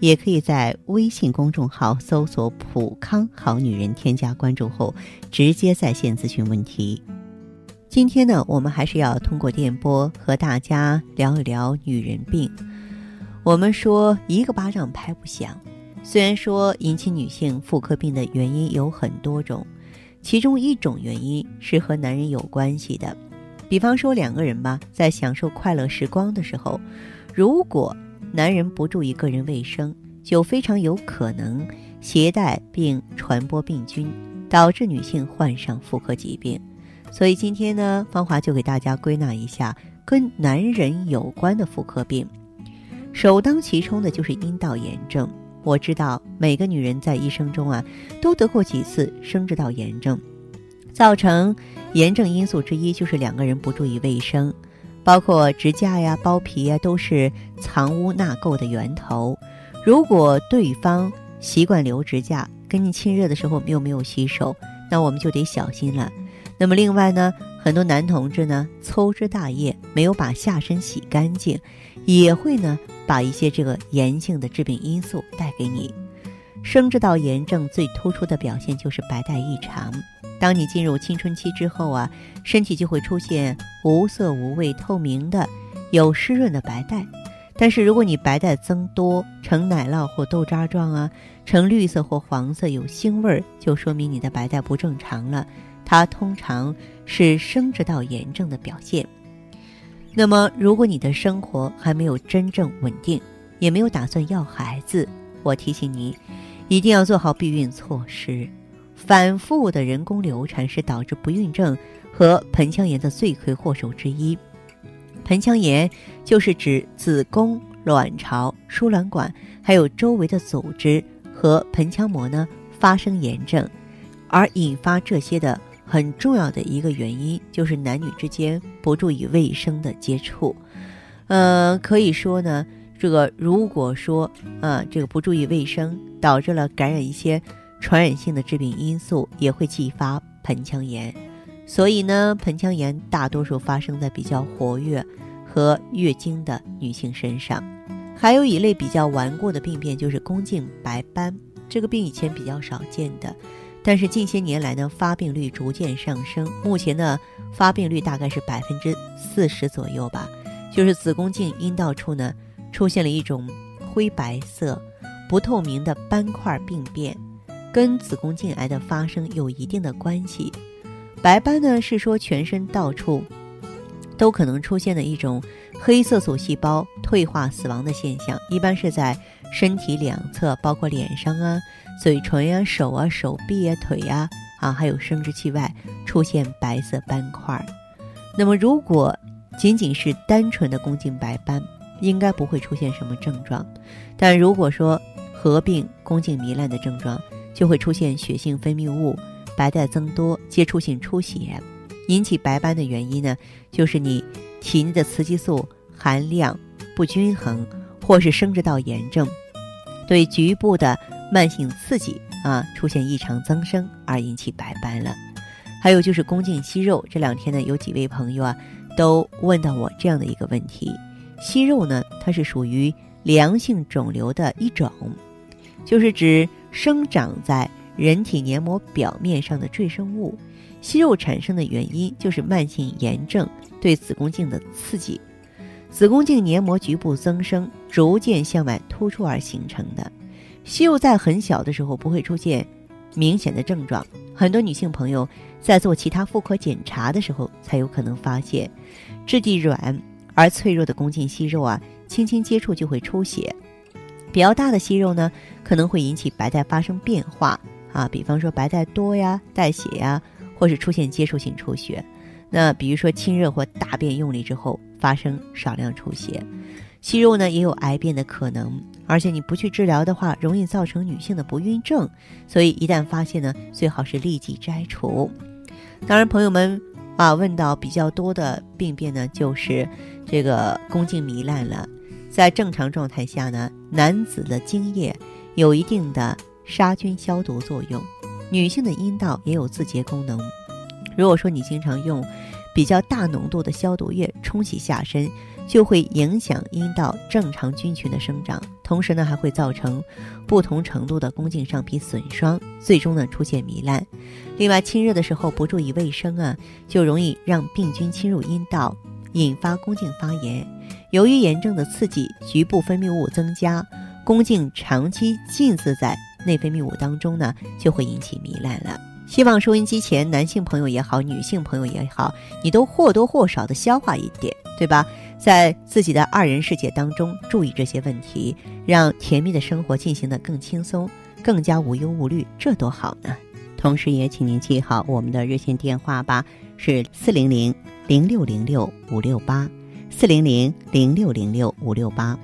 也可以在微信公众号搜索“普康好女人”，添加关注后直接在线咨询问题。今天呢，我们还是要通过电波和大家聊一聊女人病。我们说一个巴掌拍不响。虽然说引起女性妇科病的原因有很多种，其中一种原因是和男人有关系的。比方说两个人吧，在享受快乐时光的时候，如果男人不注意个人卫生，就非常有可能携带并传播病菌，导致女性患上妇科疾病。所以今天呢，芳华就给大家归纳一下跟男人有关的妇科病，首当其冲的就是阴道炎症。我知道每个女人在一生中啊，都得过几次生殖道炎症。造成炎症因素之一就是两个人不注意卫生，包括指甲呀、包皮呀，都是藏污纳垢的源头。如果对方习惯留指甲，跟你亲热的时候又没有洗手，那我们就得小心了。那么另外呢，很多男同志呢，粗枝大叶，没有把下身洗干净，也会呢。把一些这个炎性的致病因素带给你，生殖道炎症最突出的表现就是白带异常。当你进入青春期之后啊，身体就会出现无色无味、透明的、有湿润的白带。但是如果你白带增多，呈奶酪或豆渣状啊，呈绿色或黄色有腥味儿，就说明你的白带不正常了。它通常是生殖道炎症的表现。那么，如果你的生活还没有真正稳定，也没有打算要孩子，我提醒你，一定要做好避孕措施。反复的人工流产是导致不孕症和盆腔炎的罪魁祸首之一。盆腔炎就是指子宫、卵巢、输卵管还有周围的组织和盆腔膜呢发生炎症，而引发这些的。很重要的一个原因就是男女之间不注意卫生的接触，呃，可以说呢，这个如果说啊，这个不注意卫生，导致了感染一些传染性的致病因素，也会继发盆腔炎。所以呢，盆腔炎大多数发生在比较活跃和月经的女性身上。还有一类比较顽固的病变，就是宫颈白斑，这个病以前比较少见的。但是近些年来呢，发病率逐渐上升。目前呢，发病率大概是百分之四十左右吧。就是子宫颈阴道处呢，出现了一种灰白色、不透明的斑块病变，跟子宫颈癌的发生有一定的关系。白斑呢，是说全身到处都可能出现的一种黑色素细胞退化死亡的现象，一般是在身体两侧，包括脸上啊。嘴唇呀、手啊、手臂呀、腿呀，啊，还有生殖器外出现白色斑块。那么，如果仅仅是单纯的宫颈白斑，应该不会出现什么症状。但如果说合并宫颈糜烂的症状，就会出现血性分泌物、白带增多、接触性出血。引起白斑的原因呢，就是你体内的雌激素含量不均衡，或是生殖道炎症对局部的。慢性刺激啊，出现异常增生而引起白斑了。还有就是宫颈息肉，这两天呢，有几位朋友啊，都问到我这样的一个问题：息肉呢，它是属于良性肿瘤的一种，就是指生长在人体黏膜表面上的赘生物。息肉产生的原因就是慢性炎症对子宫颈的刺激，子宫颈黏膜局部增生，逐渐向外突出而形成的。息肉在很小的时候不会出现明显的症状，很多女性朋友在做其他妇科检查的时候才有可能发现，质地软而脆弱的宫颈息肉啊，轻轻接触就会出血；比较大的息肉呢，可能会引起白带发生变化啊，比方说白带多呀、带血呀，或是出现接触性出血。那比如说亲热或大便用力之后发生少量出血。息肉呢也有癌变的可能，而且你不去治疗的话，容易造成女性的不孕症。所以一旦发现呢，最好是立即摘除。当然，朋友们啊，问到比较多的病变呢，就是这个宫颈糜烂了。在正常状态下呢，男子的精液有一定的杀菌消毒作用，女性的阴道也有自洁功能。如果说你经常用比较大浓度的消毒液冲洗下身，就会影响阴道正常菌群的生长，同时呢还会造成不同程度的宫颈上皮损伤，最终呢出现糜烂。另外，亲热的时候不注意卫生啊，就容易让病菌侵入阴道，引发宫颈发炎。由于炎症的刺激，局部分泌物增加，宫颈长期浸渍在内分泌物当中呢，就会引起糜烂了。希望收音机前男性朋友也好，女性朋友也好，你都或多或少的消化一点，对吧？在自己的二人世界当中，注意这些问题，让甜蜜的生活进行的更轻松，更加无忧无虑，这多好呢！同时也请您记好我们的热线电话吧，是四零零零六零六五六八，四零零零六零六五六八。